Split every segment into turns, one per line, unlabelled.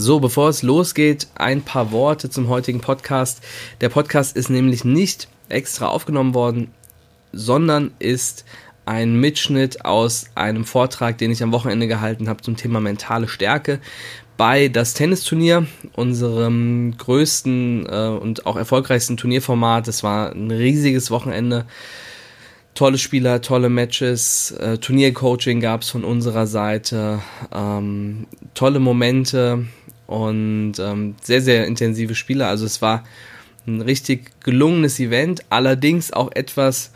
So, bevor es losgeht, ein paar Worte zum heutigen Podcast. Der Podcast ist nämlich nicht extra aufgenommen worden, sondern ist ein Mitschnitt aus einem Vortrag, den ich am Wochenende gehalten habe zum Thema mentale Stärke bei das Tennisturnier, unserem größten äh, und auch erfolgreichsten Turnierformat. Es war ein riesiges Wochenende. Tolle Spieler, tolle Matches, äh, Turniercoaching gab es von unserer Seite, ähm, tolle Momente, und ähm, sehr, sehr intensive Spiele. Also es war ein richtig gelungenes Event, allerdings auch etwas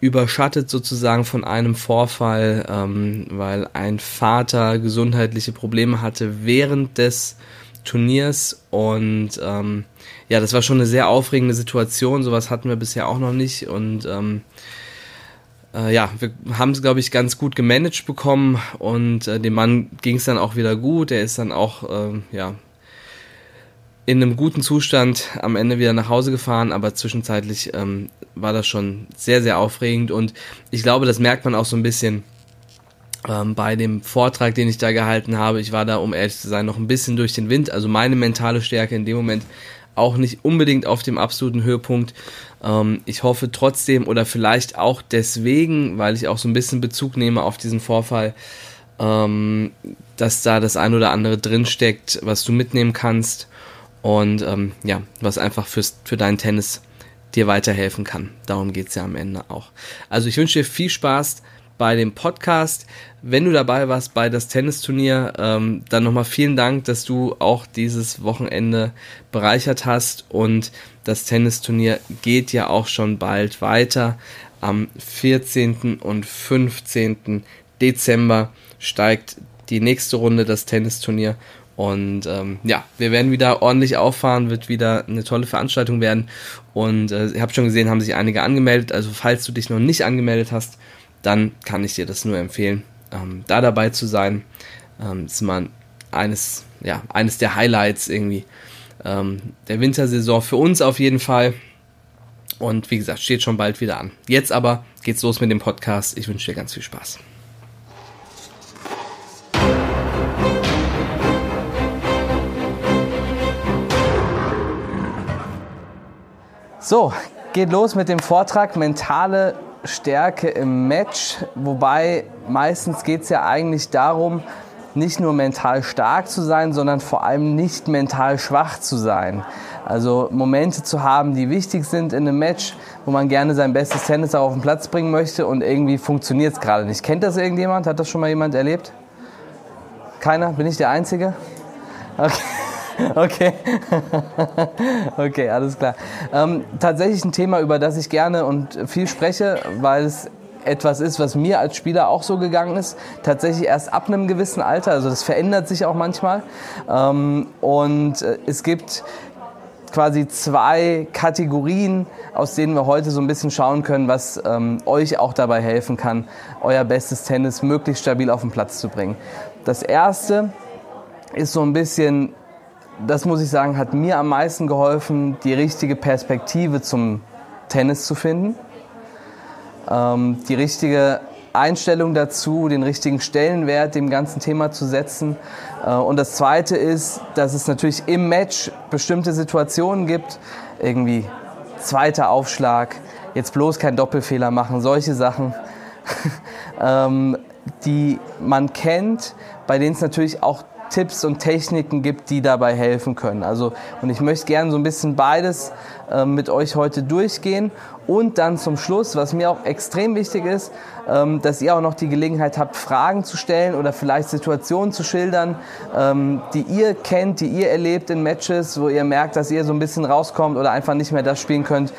überschattet sozusagen von einem Vorfall, ähm, weil ein Vater gesundheitliche Probleme hatte während des Turniers und ähm, ja, das war schon eine sehr aufregende Situation. Sowas hatten wir bisher auch noch nicht und ähm, äh, ja, wir haben es, glaube ich, ganz gut gemanagt bekommen und äh, dem Mann ging es dann auch wieder gut. Er ist dann auch, äh, ja, in einem guten Zustand am Ende wieder nach Hause gefahren, aber zwischenzeitlich ähm, war das schon sehr, sehr aufregend und ich glaube, das merkt man auch so ein bisschen ähm, bei dem Vortrag, den ich da gehalten habe. Ich war da, um ehrlich zu sein, noch ein bisschen durch den Wind, also meine mentale Stärke in dem Moment auch nicht unbedingt auf dem absoluten Höhepunkt. Ähm, ich hoffe trotzdem oder vielleicht auch deswegen, weil ich auch so ein bisschen Bezug nehme auf diesen Vorfall, ähm, dass da das ein oder andere drinsteckt, was du mitnehmen kannst und ähm, ja, was einfach fürs, für deinen Tennis dir weiterhelfen kann. Darum geht es ja am Ende auch. Also ich wünsche dir viel Spaß bei dem Podcast. Wenn du dabei warst bei das Tennisturnier, ähm, dann nochmal vielen Dank, dass du auch dieses Wochenende bereichert hast. Und das Tennisturnier geht ja auch schon bald weiter. Am 14. und 15. Dezember steigt die nächste Runde das Tennisturnier. Und ähm, ja, wir werden wieder ordentlich auffahren, wird wieder eine tolle Veranstaltung werden. Und äh, ihr habt schon gesehen, haben sich einige angemeldet. Also falls du dich noch nicht angemeldet hast, dann kann ich dir das nur empfehlen, ähm, da dabei zu sein. Ähm, ist mal eines, ja, eines der Highlights irgendwie ähm, der Wintersaison für uns auf jeden Fall. Und wie gesagt, steht schon bald wieder an. Jetzt aber geht's los mit dem Podcast. Ich wünsche dir ganz viel Spaß. So, geht los mit dem Vortrag Mentale Stärke im Match, wobei meistens geht es ja eigentlich darum, nicht nur mental stark zu sein, sondern vor allem nicht mental schwach zu sein. Also Momente zu haben, die wichtig sind in einem Match, wo man gerne sein bestes Tennis auf den Platz bringen möchte und irgendwie funktioniert es gerade nicht. Kennt das irgendjemand? Hat das schon mal jemand erlebt? Keiner? Bin ich der Einzige? Okay. Okay. okay, alles klar. Ähm, tatsächlich ein Thema, über das ich gerne und viel spreche, weil es etwas ist, was mir als Spieler auch so gegangen ist. Tatsächlich erst ab einem gewissen Alter. Also das verändert sich auch manchmal. Ähm, und äh, es gibt quasi zwei Kategorien, aus denen wir heute so ein bisschen schauen können, was ähm, euch auch dabei helfen kann, euer bestes Tennis möglichst stabil auf den Platz zu bringen. Das erste ist so ein bisschen das muss ich sagen, hat mir am meisten geholfen, die richtige Perspektive zum Tennis zu finden. Ähm, die richtige Einstellung dazu, den richtigen Stellenwert dem ganzen Thema zu setzen. Äh, und das Zweite ist, dass es natürlich im Match bestimmte Situationen gibt, irgendwie zweiter Aufschlag, jetzt bloß kein Doppelfehler machen, solche Sachen, ähm, die man kennt, bei denen es natürlich auch Tipps und Techniken gibt, die dabei helfen können. Also, und ich möchte gerne so ein bisschen beides äh, mit euch heute durchgehen. Und dann zum Schluss, was mir auch extrem wichtig ist, ähm, dass ihr auch noch die Gelegenheit habt, Fragen zu stellen oder vielleicht Situationen zu schildern, ähm, die ihr kennt, die ihr erlebt in Matches, wo ihr merkt, dass ihr so ein bisschen rauskommt oder einfach nicht mehr das spielen könnt,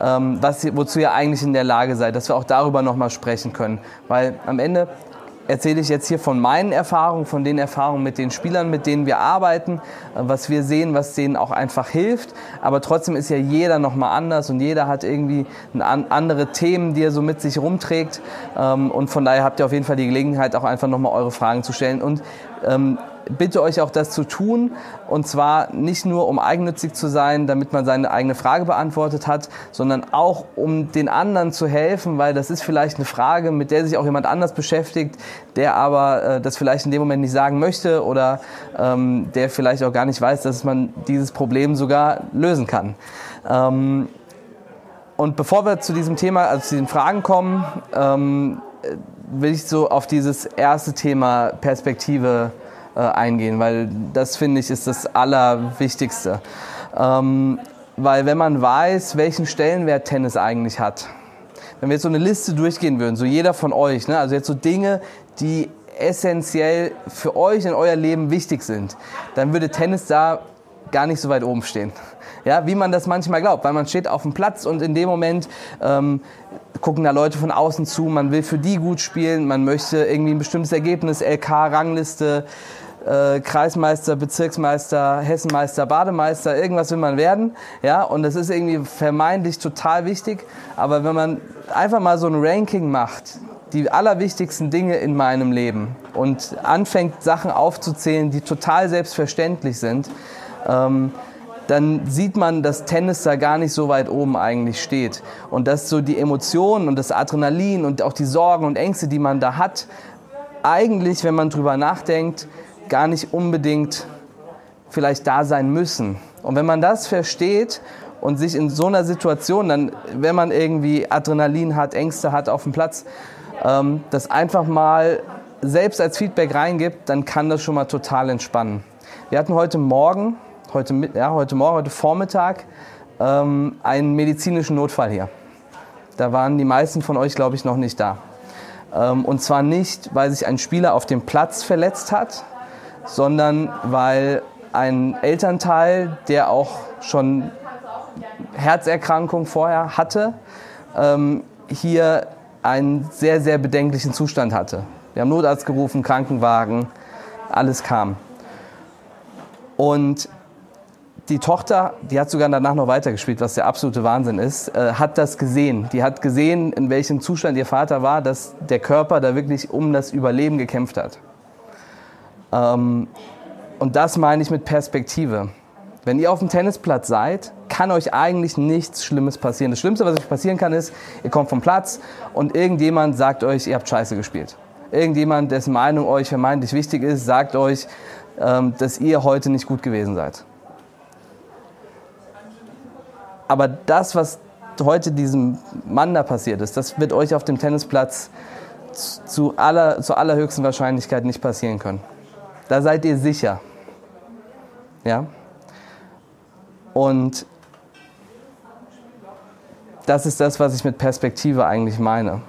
ähm, was, wozu ihr eigentlich in der Lage seid, dass wir auch darüber nochmal sprechen können. Weil am Ende erzähle ich jetzt hier von meinen Erfahrungen, von den Erfahrungen mit den Spielern, mit denen wir arbeiten, äh, was wir sehen, was denen auch einfach hilft. Aber trotzdem ist ja jeder nochmal anders und jeder hat irgendwie andere Themen, die er so mit sich rumträgt. Ähm, und von daher habt ihr auf jeden Fall die Gelegenheit, auch einfach nochmal eure Fragen zu stellen. Und ähm, bitte euch auch das zu tun und zwar nicht nur um eigennützig zu sein, damit man seine eigene Frage beantwortet hat, sondern auch um den anderen zu helfen, weil das ist vielleicht eine Frage, mit der sich auch jemand anders beschäftigt, der aber äh, das vielleicht in dem Moment nicht sagen möchte oder ähm, der vielleicht auch gar nicht weiß, dass man dieses Problem sogar lösen kann. Ähm, und bevor wir zu diesem Thema, also zu den Fragen kommen, ähm, will ich so auf dieses erste Thema Perspektive äh, eingehen, weil das finde ich ist das Allerwichtigste. Ähm, weil wenn man weiß, welchen Stellenwert Tennis eigentlich hat, wenn wir jetzt so eine Liste durchgehen würden, so jeder von euch, ne, also jetzt so Dinge, die essentiell für euch in euer Leben wichtig sind, dann würde Tennis da gar nicht so weit oben stehen. Ja, wie man das manchmal glaubt, weil man steht auf dem Platz und in dem Moment ähm, gucken da Leute von außen zu, man will für die gut spielen, man möchte irgendwie ein bestimmtes Ergebnis, LK, Rangliste, äh, Kreismeister, Bezirksmeister, Hessenmeister, Bademeister, irgendwas will man werden. Ja, und das ist irgendwie vermeintlich total wichtig. Aber wenn man einfach mal so ein Ranking macht, die allerwichtigsten Dinge in meinem Leben und anfängt, Sachen aufzuzählen, die total selbstverständlich sind, ähm, dann sieht man, dass Tennis da gar nicht so weit oben eigentlich steht. Und dass so die Emotionen und das Adrenalin und auch die Sorgen und Ängste, die man da hat, eigentlich, wenn man drüber nachdenkt, gar nicht unbedingt vielleicht da sein müssen. Und wenn man das versteht und sich in so einer Situation, dann, wenn man irgendwie Adrenalin hat, Ängste hat auf dem Platz, ähm, das einfach mal selbst als Feedback reingibt, dann kann das schon mal total entspannen. Wir hatten heute Morgen, heute, ja, heute Morgen, heute Vormittag ähm, einen medizinischen Notfall hier. Da waren die meisten von euch, glaube ich, noch nicht da. Ähm, und zwar nicht, weil sich ein Spieler auf dem Platz verletzt hat, sondern weil ein Elternteil, der auch schon Herzerkrankung vorher hatte, ähm, hier einen sehr, sehr bedenklichen Zustand hatte. Wir haben Notarzt gerufen, Krankenwagen, alles kam. Und die Tochter, die hat sogar danach noch weitergespielt, was der absolute Wahnsinn ist, äh, hat das gesehen. Die hat gesehen, in welchem Zustand ihr Vater war, dass der Körper da wirklich um das Überleben gekämpft hat. Ähm, und das meine ich mit Perspektive. Wenn ihr auf dem Tennisplatz seid, kann euch eigentlich nichts Schlimmes passieren. Das Schlimmste, was euch passieren kann, ist, ihr kommt vom Platz und irgendjemand sagt euch, ihr habt Scheiße gespielt. Irgendjemand, dessen Meinung euch vermeintlich wichtig ist, sagt euch, ähm, dass ihr heute nicht gut gewesen seid. Aber das, was heute diesem Mann da passiert ist, das wird euch auf dem Tennisplatz zu aller, zur allerhöchsten Wahrscheinlichkeit nicht passieren können. Da seid ihr sicher. Ja? Und das ist das, was ich mit Perspektive eigentlich meine.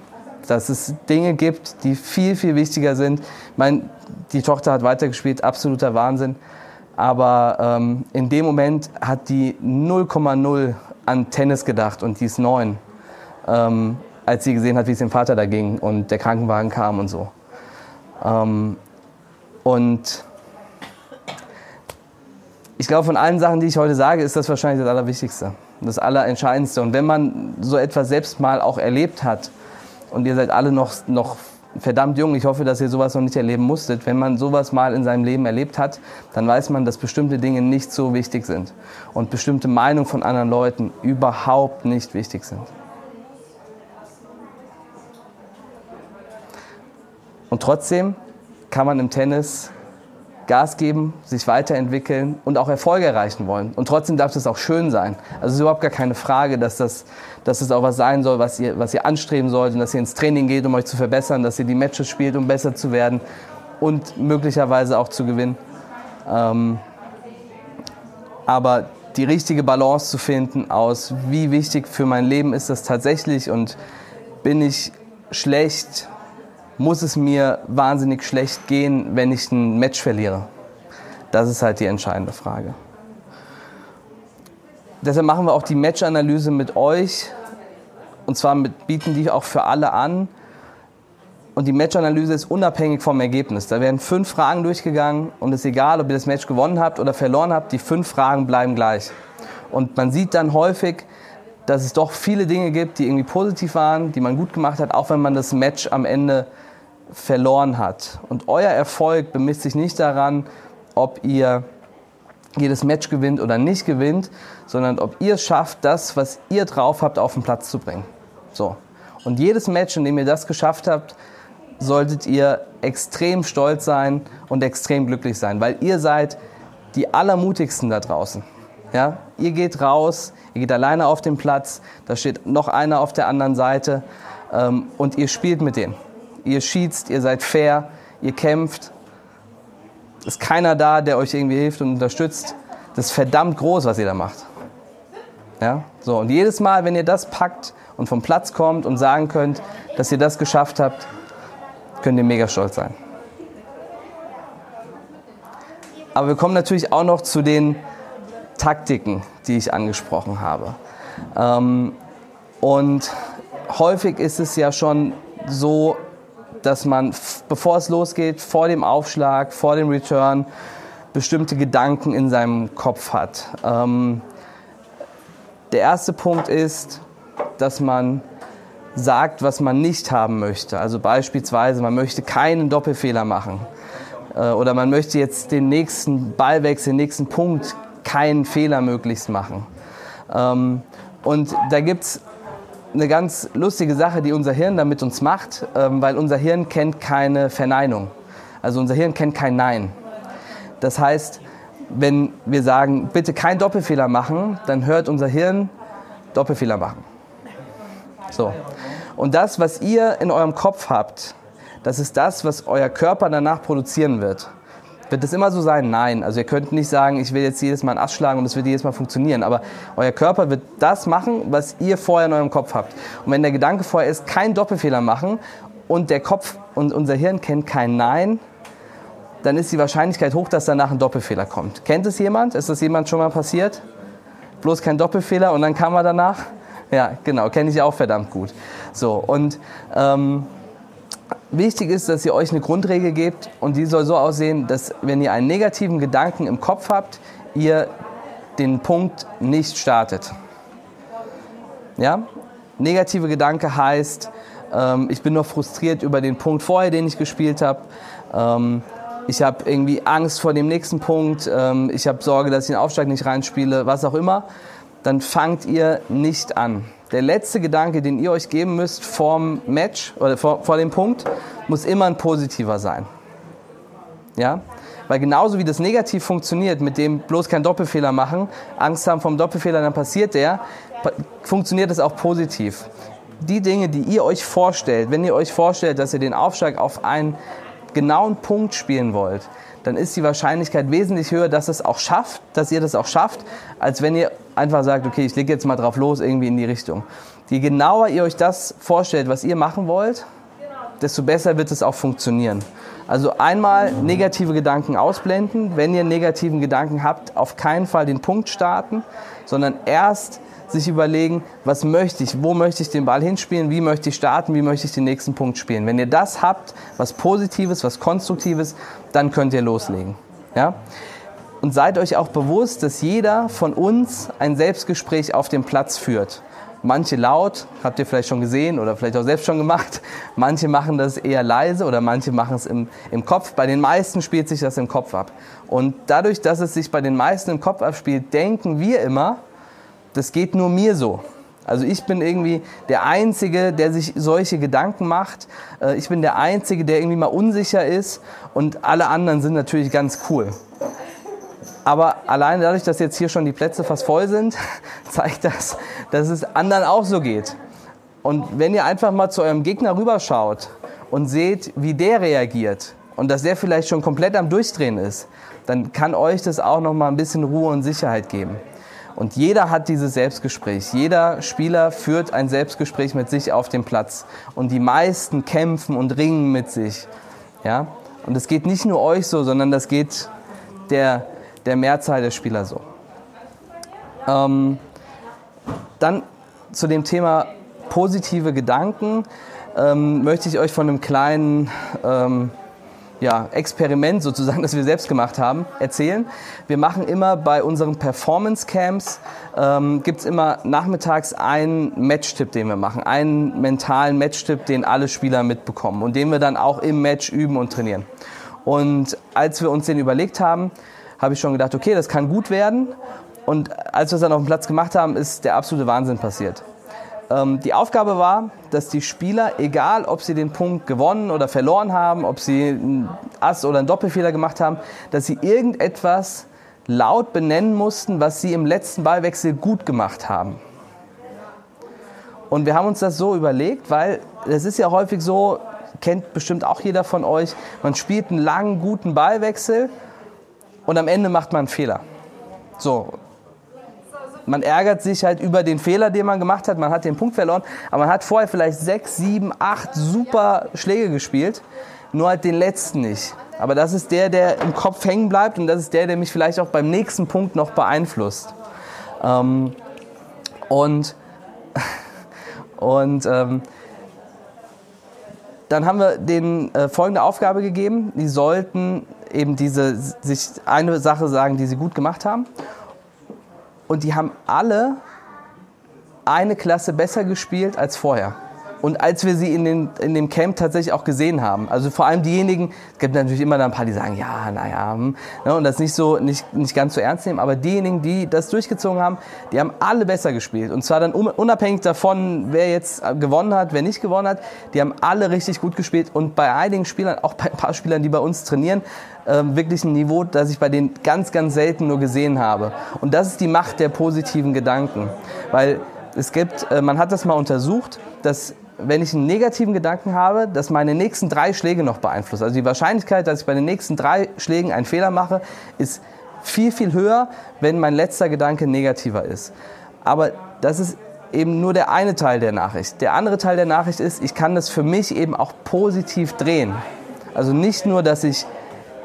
Dass es Dinge gibt, die viel, viel wichtiger sind. Ich meine, die Tochter hat weitergespielt, absoluter Wahnsinn. Aber ähm, in dem Moment hat die 0,0 an Tennis gedacht und die ist neun, ähm, als sie gesehen hat, wie es dem Vater da ging und der Krankenwagen kam und so. Ähm, und ich glaube, von allen Sachen, die ich heute sage, ist das wahrscheinlich das Allerwichtigste, das Allerentscheidendste. Und wenn man so etwas selbst mal auch erlebt hat, und ihr seid alle noch, noch verdammt jung, ich hoffe, dass ihr sowas noch nicht erleben musstet, wenn man sowas mal in seinem Leben erlebt hat, dann weiß man, dass bestimmte Dinge nicht so wichtig sind und bestimmte Meinungen von anderen Leuten überhaupt nicht wichtig sind. Und trotzdem kann man im Tennis Gas geben, sich weiterentwickeln und auch Erfolge erreichen wollen. Und trotzdem darf das auch schön sein. Also es ist überhaupt gar keine Frage, dass das, dass das auch was sein soll, was ihr, was ihr anstreben sollt und dass ihr ins Training geht, um euch zu verbessern, dass ihr die Matches spielt, um besser zu werden und möglicherweise auch zu gewinnen. Ähm, aber die richtige Balance zu finden aus, wie wichtig für mein Leben ist das tatsächlich und bin ich schlecht muss es mir wahnsinnig schlecht gehen, wenn ich ein Match verliere? Das ist halt die entscheidende Frage. Deshalb machen wir auch die Match-Analyse mit euch. Und zwar mit, bieten die auch für alle an. Und die Match-Analyse ist unabhängig vom Ergebnis. Da werden fünf Fragen durchgegangen und es ist egal, ob ihr das Match gewonnen habt oder verloren habt, die fünf Fragen bleiben gleich. Und man sieht dann häufig, dass es doch viele Dinge gibt, die irgendwie positiv waren, die man gut gemacht hat, auch wenn man das Match am Ende verloren hat. Und euer Erfolg bemisst sich nicht daran, ob ihr jedes Match gewinnt oder nicht gewinnt, sondern ob ihr es schafft, das, was ihr drauf habt, auf den Platz zu bringen. So. Und jedes Match, in dem ihr das geschafft habt, solltet ihr extrem stolz sein und extrem glücklich sein, weil ihr seid die allermutigsten da draußen. Ja? Ihr geht raus, ihr geht alleine auf den Platz, da steht noch einer auf der anderen Seite ähm, und ihr spielt mit denen. Ihr schießt, ihr seid fair, ihr kämpft. Ist keiner da, der euch irgendwie hilft und unterstützt. Das ist verdammt groß, was ihr da macht. Ja? So, und jedes Mal, wenn ihr das packt und vom Platz kommt und sagen könnt, dass ihr das geschafft habt, könnt ihr mega stolz sein. Aber wir kommen natürlich auch noch zu den Taktiken, die ich angesprochen habe. Ähm, und häufig ist es ja schon so, dass man, bevor es losgeht, vor dem Aufschlag, vor dem Return, bestimmte Gedanken in seinem Kopf hat. Ähm, der erste Punkt ist, dass man sagt, was man nicht haben möchte. Also beispielsweise, man möchte keinen Doppelfehler machen. Äh, oder man möchte jetzt den nächsten Ballwechsel, den nächsten Punkt keinen Fehler möglichst machen. Ähm, und da gibt es eine ganz lustige Sache, die unser Hirn damit uns macht, ähm, weil unser Hirn kennt keine Verneinung. Also unser Hirn kennt kein Nein. Das heißt, wenn wir sagen, bitte kein Doppelfehler machen, dann hört unser Hirn Doppelfehler machen. So. Und das, was ihr in eurem Kopf habt, das ist das, was euer Körper danach produzieren wird. Wird es immer so sein? Nein. Also ihr könnt nicht sagen, ich will jetzt jedes Mal einen Ass schlagen und es wird jedes Mal funktionieren. Aber euer Körper wird das machen, was ihr vorher in eurem Kopf habt. Und wenn der Gedanke vorher ist, kein Doppelfehler machen und der Kopf und unser Hirn kennt kein Nein, dann ist die Wahrscheinlichkeit hoch, dass danach ein Doppelfehler kommt. Kennt es jemand? Ist das jemand schon mal passiert? Bloß kein Doppelfehler und dann kam er danach? Ja, genau, kenne ich auch verdammt gut. So, und ähm, wichtig ist, dass ihr euch eine Grundregel gebt und die soll so aussehen, dass wenn ihr einen negativen Gedanken im Kopf habt, ihr den Punkt nicht startet. Ja? Negative Gedanke heißt, ähm, ich bin noch frustriert über den Punkt vorher, den ich gespielt habe. Ähm, ich habe irgendwie Angst vor dem nächsten Punkt, ähm, ich habe Sorge, dass ich den Aufschlag nicht reinspiele, was auch immer, dann fangt ihr nicht an. Der letzte Gedanke, den ihr euch geben müsst vorm Match oder vor, vor dem Punkt, muss immer ein positiver sein. Ja? Weil genauso wie das negativ funktioniert, mit dem bloß keinen Doppelfehler machen, Angst haben vom Doppelfehler, dann passiert der, funktioniert es auch positiv. Die Dinge, die ihr euch vorstellt, wenn ihr euch vorstellt, dass ihr den Aufschlag auf einen genauen Punkt spielen wollt, dann ist die Wahrscheinlichkeit wesentlich höher, dass es auch schafft, dass ihr das auch schafft, als wenn ihr einfach sagt, okay, ich lege jetzt mal drauf los, irgendwie in die Richtung. Je genauer ihr euch das vorstellt, was ihr machen wollt, desto besser wird es auch funktionieren. Also einmal negative Gedanken ausblenden. Wenn ihr negativen Gedanken habt, auf keinen Fall den Punkt starten, sondern erst sich überlegen, was möchte ich, wo möchte ich den Ball hinspielen, wie möchte ich starten, wie möchte ich den nächsten Punkt spielen. Wenn ihr das habt, was Positives, was Konstruktives, dann könnt ihr loslegen. Ja? Und seid euch auch bewusst, dass jeder von uns ein Selbstgespräch auf dem Platz führt. Manche laut, habt ihr vielleicht schon gesehen oder vielleicht auch selbst schon gemacht. Manche machen das eher leise oder manche machen es im, im Kopf. Bei den meisten spielt sich das im Kopf ab. Und dadurch, dass es sich bei den meisten im Kopf abspielt, denken wir immer, das geht nur mir so. Also ich bin irgendwie der Einzige, der sich solche Gedanken macht. Äh, ich bin der Einzige, der irgendwie mal unsicher ist und alle anderen sind natürlich ganz cool. Aber allein dadurch, dass jetzt hier schon die Plätze fast voll sind, zeigt das, dass es anderen auch so geht. Und wenn ihr einfach mal zu eurem Gegner rüberschaut und seht, wie der reagiert und dass der vielleicht schon komplett am Durchdrehen ist, dann kann euch das auch noch mal ein bisschen Ruhe und Sicherheit geben. Und jeder hat dieses Selbstgespräch. Jeder Spieler führt ein Selbstgespräch mit sich auf dem Platz. Und die meisten kämpfen und ringen mit sich. Ja? Und es geht nicht nur euch so, sondern das geht der, der Mehrzahl der Spieler so. Ähm, dann zu dem Thema positive Gedanken ähm, möchte ich euch von einem kleinen ähm, ja, Experiment sozusagen, das wir selbst gemacht haben, erzählen. Wir machen immer bei unseren Performance Camps, ähm, gibt es immer nachmittags einen Match-Tipp, den wir machen. Einen mentalen Match-Tipp, den alle Spieler mitbekommen und den wir dann auch im Match üben und trainieren. Und als wir uns den überlegt haben, habe ich schon gedacht, okay, das kann gut werden. Und als wir es dann auf dem Platz gemacht haben, ist der absolute Wahnsinn passiert. Ähm, die Aufgabe war, dass die Spieler, egal ob sie den Punkt gewonnen oder verloren haben, ob sie einen Ass oder einen Doppelfehler gemacht haben, dass sie irgendetwas laut benennen mussten, was sie im letzten Ballwechsel gut gemacht haben. Und wir haben uns das so überlegt, weil es ist ja häufig so, kennt bestimmt auch jeder von euch, man spielt einen langen, guten Ballwechsel und am Ende macht man einen Fehler. So. Man ärgert sich halt über den Fehler, den man gemacht hat. Man hat den Punkt verloren, aber man hat vorher vielleicht sechs, sieben, acht super Schläge gespielt, nur halt den letzten nicht. Aber das ist der, der im Kopf hängen bleibt und das ist der, der mich vielleicht auch beim nächsten Punkt noch beeinflusst. Ähm, und und ähm, dann haben wir denen äh, folgende Aufgabe gegeben. Die sollten eben diese, sich eine Sache sagen, die sie gut gemacht haben. Und die haben alle eine Klasse besser gespielt als vorher und als wir sie in, den, in dem Camp tatsächlich auch gesehen haben. Also vor allem diejenigen, es gibt natürlich immer ein paar, die sagen, ja, naja, hm, ne, und das nicht so, nicht, nicht ganz so ernst nehmen, aber diejenigen, die das durchgezogen haben, die haben alle besser gespielt. Und zwar dann unabhängig davon, wer jetzt gewonnen hat, wer nicht gewonnen hat, die haben alle richtig gut gespielt und bei einigen Spielern, auch bei ein paar Spielern, die bei uns trainieren, ähm, wirklich ein Niveau, das ich bei denen ganz, ganz selten nur gesehen habe. Und das ist die Macht der positiven Gedanken. Weil es gibt, äh, man hat das mal untersucht, dass wenn ich einen negativen Gedanken habe, das meine nächsten drei Schläge noch beeinflusst. Also die Wahrscheinlichkeit, dass ich bei den nächsten drei Schlägen einen Fehler mache, ist viel, viel höher, wenn mein letzter Gedanke negativer ist. Aber das ist eben nur der eine Teil der Nachricht. Der andere Teil der Nachricht ist, ich kann das für mich eben auch positiv drehen. Also nicht nur, dass ich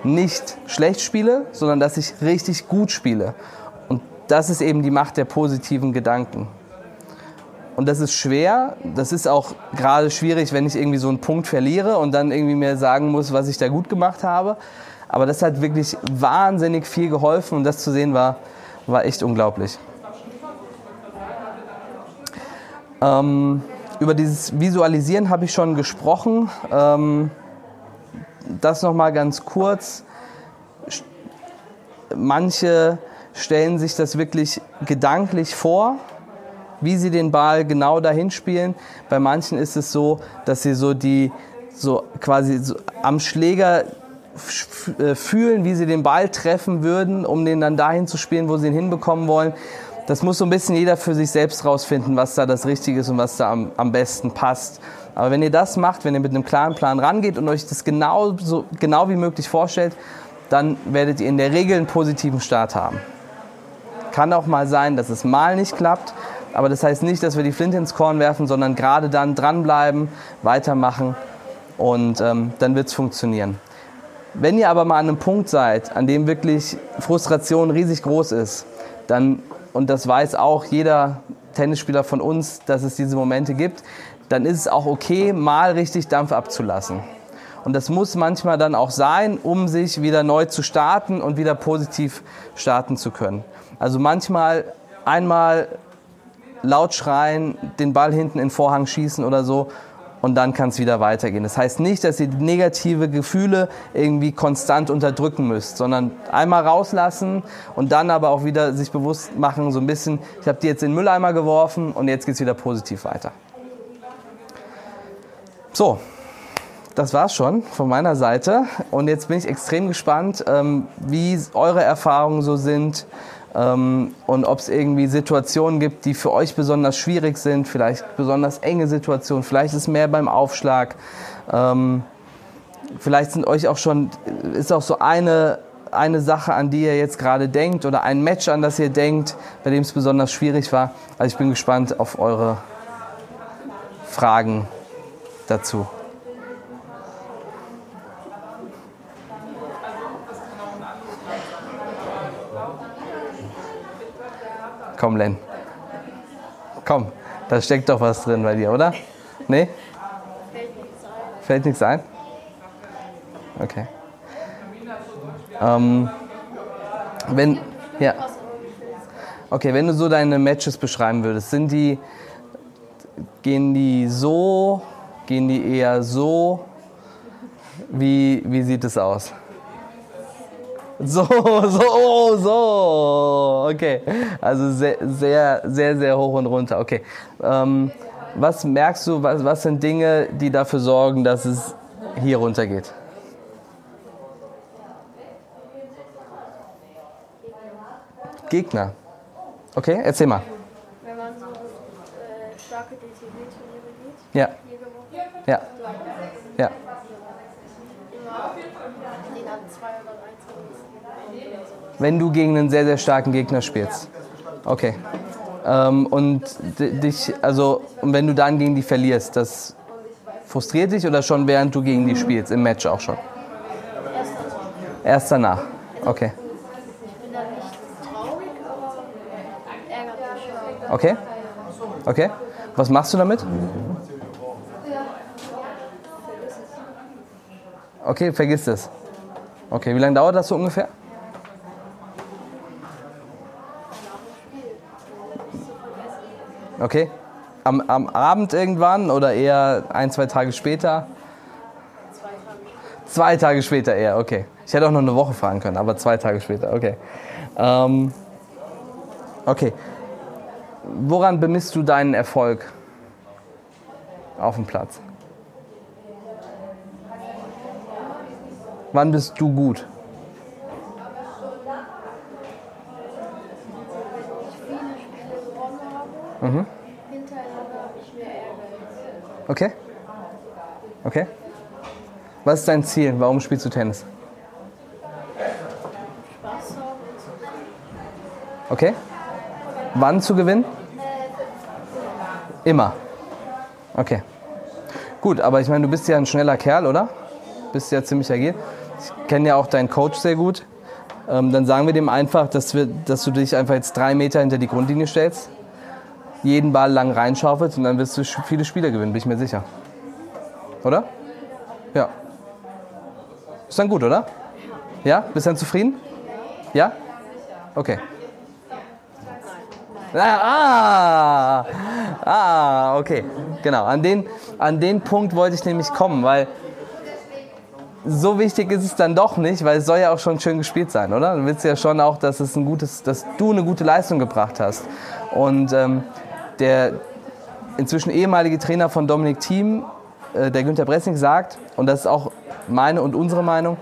nicht schlecht spiele, sondern dass ich richtig gut spiele. Und das ist eben die Macht der positiven Gedanken. Und das ist schwer. Das ist auch gerade schwierig, wenn ich irgendwie so einen Punkt verliere und dann irgendwie mir sagen muss, was ich da gut gemacht habe. Aber das hat wirklich wahnsinnig viel geholfen und das zu sehen war, war echt unglaublich. Ähm, über dieses Visualisieren habe ich schon gesprochen. Ähm, das nochmal ganz kurz. Manche stellen sich das wirklich gedanklich vor wie sie den Ball genau dahin spielen. Bei manchen ist es so, dass sie so die so quasi so am Schläger äh, fühlen, wie sie den Ball treffen würden, um den dann dahin zu spielen, wo sie ihn hinbekommen wollen. Das muss so ein bisschen jeder für sich selbst rausfinden, was da das Richtige ist und was da am, am besten passt. Aber wenn ihr das macht, wenn ihr mit einem klaren Plan rangeht und euch das genau, so genau wie möglich vorstellt, dann werdet ihr in der Regel einen positiven Start haben. Kann auch mal sein, dass es mal nicht klappt, aber das heißt nicht, dass wir die Flinte ins Korn werfen, sondern gerade dann dranbleiben, weitermachen und ähm, dann wird es funktionieren. Wenn ihr aber mal an einem Punkt seid, an dem wirklich Frustration riesig groß ist, dann, und das weiß auch jeder Tennisspieler von uns, dass es diese Momente gibt, dann ist es auch okay, mal richtig Dampf abzulassen. Und das muss manchmal dann auch sein, um sich wieder neu zu starten und wieder positiv starten zu können. Also manchmal einmal laut schreien, den Ball hinten in den Vorhang schießen oder so und dann kann es wieder weitergehen. Das heißt nicht, dass ihr negative Gefühle irgendwie konstant unterdrücken müsst, sondern einmal rauslassen und dann aber auch wieder sich bewusst machen, so ein bisschen, ich habe die jetzt in den Mülleimer geworfen und jetzt geht es wieder positiv weiter. So, das war's schon von meiner Seite und jetzt bin ich extrem gespannt, ähm, wie eure Erfahrungen so sind und ob es irgendwie Situationen gibt, die für euch besonders schwierig sind, vielleicht besonders enge Situationen, vielleicht ist mehr beim Aufschlag. Ähm, vielleicht sind euch auch schon, ist auch so eine, eine Sache, an die ihr jetzt gerade denkt oder ein Match, an das ihr denkt, bei dem es besonders schwierig war. Also ich bin gespannt auf eure Fragen dazu. Komm, Len. Komm, da steckt doch was drin bei dir, oder? Nee? Fällt nichts ein? Okay. Ähm, wenn, ja. Okay, wenn du so deine Matches beschreiben würdest, sind die, gehen die so, gehen die eher so? Wie, wie sieht es aus? So, so, so. Okay. Also sehr, sehr, sehr, sehr hoch und runter. Okay. Ähm, was merkst du, was, was sind Dinge, die dafür sorgen, dass es hier runter geht? Gegner. Okay, erzähl mal.
Wenn man so äh, starke DTB-Turniere geht,
Ja, ja, ja.
den an zwei oder sowas.
Wenn du gegen einen sehr, sehr starken Gegner spielst. Okay. Ähm, und dich, also, und wenn du dann gegen die verlierst, das frustriert dich oder schon während du gegen die spielst, im Match auch schon? Erst danach. Okay. Okay? Okay. Was machst du damit? Okay, vergiss es. Okay, wie lange dauert das so ungefähr? Okay. Am, am Abend irgendwann oder eher ein, zwei Tage später? Zwei Tage später eher, okay. Ich hätte auch noch eine Woche fahren können, aber zwei Tage später, okay. Ähm, okay. Woran bemisst du deinen Erfolg auf dem Platz? Wann bist du gut? Mhm.
hintereinander habe ich mehr Ehrgeiz.
Okay? Okay? Was ist dein Ziel? Warum spielst du Tennis? Okay? Wann zu gewinnen? Immer. Okay. Gut, aber ich meine, du bist ja ein schneller Kerl, oder? Bist ja ziemlich agil. Ich kenne ja auch deinen Coach sehr gut. Ähm, dann sagen wir dem einfach, dass, wir, dass du dich einfach jetzt drei Meter hinter die Grundlinie stellst, jeden Ball lang reinschaufelst und dann wirst du viele Spiele gewinnen, bin ich mir sicher. Oder? Ja. Ist dann gut, oder? Ja? Bist du dann zufrieden? Ja? Okay. Ah, ah, ah, okay. Genau, an den, an den Punkt wollte ich nämlich kommen, weil so wichtig ist es dann doch nicht, weil es soll ja auch schon schön gespielt sein, oder? Du willst ja schon auch, dass, es ein gutes, dass du eine gute Leistung gebracht hast. Und ähm, der inzwischen ehemalige Trainer von Dominik Thiem, äh, der Günter Bressing, sagt, und das ist auch meine und unsere Meinung,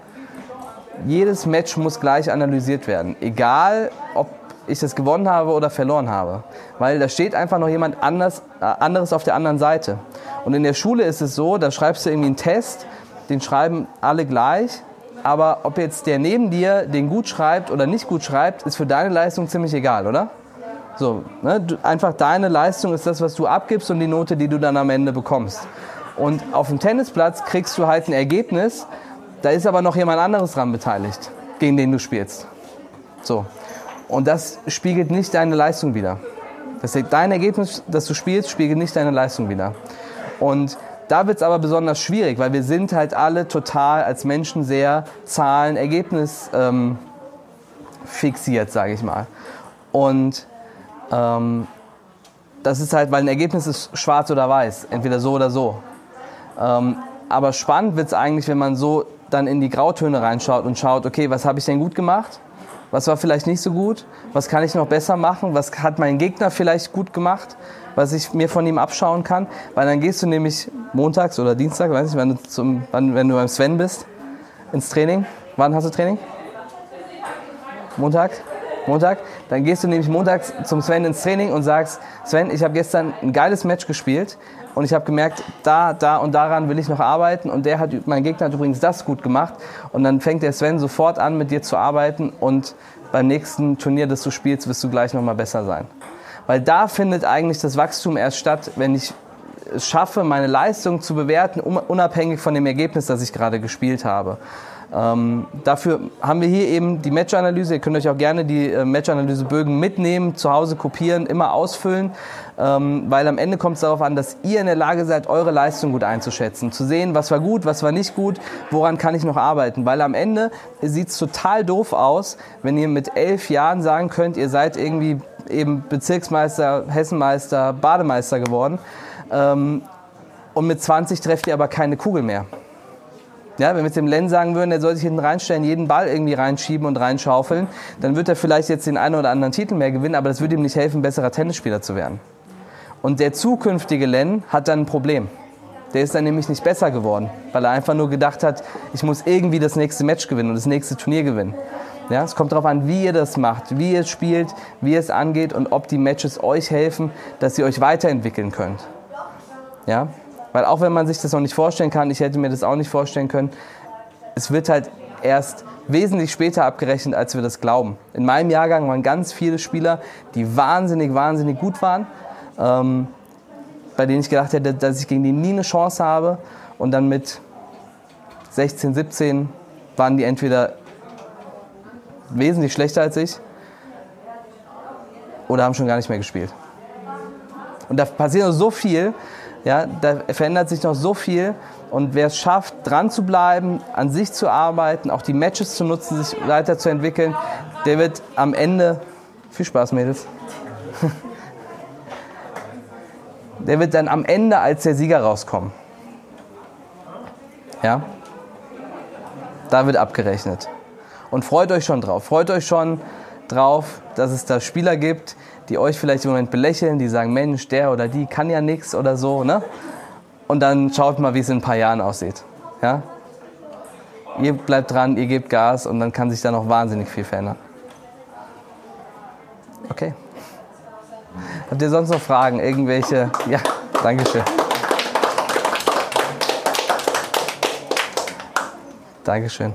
jedes Match muss gleich analysiert werden. Egal, ob ich das gewonnen habe oder verloren habe. Weil da steht einfach noch jemand anders, äh, anderes auf der anderen Seite. Und in der Schule ist es so, da schreibst du irgendwie einen Test, den schreiben alle gleich. Aber ob jetzt der neben dir den gut schreibt oder nicht gut schreibt, ist für deine Leistung ziemlich egal, oder? So, ne? du, einfach deine Leistung ist das, was du abgibst und die Note, die du dann am Ende bekommst. Und auf dem Tennisplatz kriegst du halt ein Ergebnis, da ist aber noch jemand anderes dran beteiligt, gegen den du spielst. So. Und das spiegelt nicht deine Leistung wider. Das, dein Ergebnis, das du spielst, spiegelt nicht deine Leistung wider. Und da wird es aber besonders schwierig, weil wir sind halt alle total als Menschen sehr Zahlen, Ergebnis ähm, fixiert, sage ich mal. Und ähm, das ist halt, weil ein Ergebnis ist schwarz oder weiß, entweder so oder so. Ähm, aber spannend wird es eigentlich, wenn man so dann in die Grautöne reinschaut und schaut, okay, was habe ich denn gut gemacht? Was war vielleicht nicht so gut? Was kann ich noch besser machen? Was hat mein Gegner vielleicht gut gemacht, was ich mir von ihm abschauen kann? Weil dann gehst du nämlich montags oder Dienstag, weiß nicht, wenn du, zum, wenn du beim Sven bist, ins Training. Wann hast du Training? Montag? Montag? Dann gehst du nämlich montags zum Sven ins Training und sagst, Sven, ich habe gestern ein geiles Match gespielt und ich habe gemerkt, da, da und daran will ich noch arbeiten und der hat, mein Gegner hat übrigens das gut gemacht und dann fängt der Sven sofort an, mit dir zu arbeiten und beim nächsten Turnier, das du spielst, wirst du gleich nochmal besser sein. Weil da findet eigentlich das Wachstum erst statt, wenn ich es schaffe, meine Leistung zu bewerten, unabhängig von dem Ergebnis, das ich gerade gespielt habe. Ähm, dafür haben wir hier eben die Matchanalyse. Ihr könnt euch auch gerne die äh, Matchanalysebögen mitnehmen, zu Hause kopieren, immer ausfüllen, ähm, weil am Ende kommt es darauf an, dass ihr in der Lage seid, eure Leistung gut einzuschätzen, zu sehen, was war gut, was war nicht gut, woran kann ich noch arbeiten. Weil am Ende sieht es total doof aus, wenn ihr mit elf Jahren sagen könnt, ihr seid irgendwie eben Bezirksmeister, Hessenmeister, Bademeister geworden ähm, und mit 20 trefft ihr aber keine Kugel mehr. Ja, wenn wir jetzt dem Len sagen würden, er soll sich hinten reinstellen, jeden Ball irgendwie reinschieben und reinschaufeln, dann wird er vielleicht jetzt den einen oder anderen Titel mehr gewinnen, aber das würde ihm nicht helfen, besserer Tennisspieler zu werden. Und der zukünftige Len hat dann ein Problem. Der ist dann nämlich nicht besser geworden, weil er einfach nur gedacht hat, ich muss irgendwie das nächste Match gewinnen und das nächste Turnier gewinnen. Ja, es kommt darauf an, wie ihr das macht, wie ihr es spielt, wie ihr es angeht und ob die Matches euch helfen, dass ihr euch weiterentwickeln könnt. Ja, weil auch wenn man sich das noch nicht vorstellen kann, ich hätte mir das auch nicht vorstellen können, es wird halt erst wesentlich später abgerechnet, als wir das glauben. In meinem Jahrgang waren ganz viele Spieler, die wahnsinnig, wahnsinnig gut waren, ähm, bei denen ich gedacht hätte, dass ich gegen die nie eine Chance habe. Und dann mit 16, 17 waren die entweder wesentlich schlechter als ich oder haben schon gar nicht mehr gespielt. Und da passiert so viel, ja, da verändert sich noch so viel. Und wer es schafft, dran zu bleiben, an sich zu arbeiten, auch die Matches zu nutzen, sich weiterzuentwickeln, der wird am Ende, viel Spaß, Mädels, der wird dann am Ende als der Sieger rauskommen. Ja? Da wird abgerechnet. Und freut euch schon drauf. Freut euch schon drauf, dass es da Spieler gibt, die euch vielleicht im Moment belächeln, die sagen, Mensch, der oder die kann ja nichts oder so. Ne? Und dann schaut mal, wie es in ein paar Jahren aussieht. Ja? Ihr bleibt dran, ihr gebt Gas und dann kann sich da noch wahnsinnig viel verändern. Okay. Habt ihr sonst noch Fragen? Irgendwelche? Ja, Dankeschön. Dankeschön.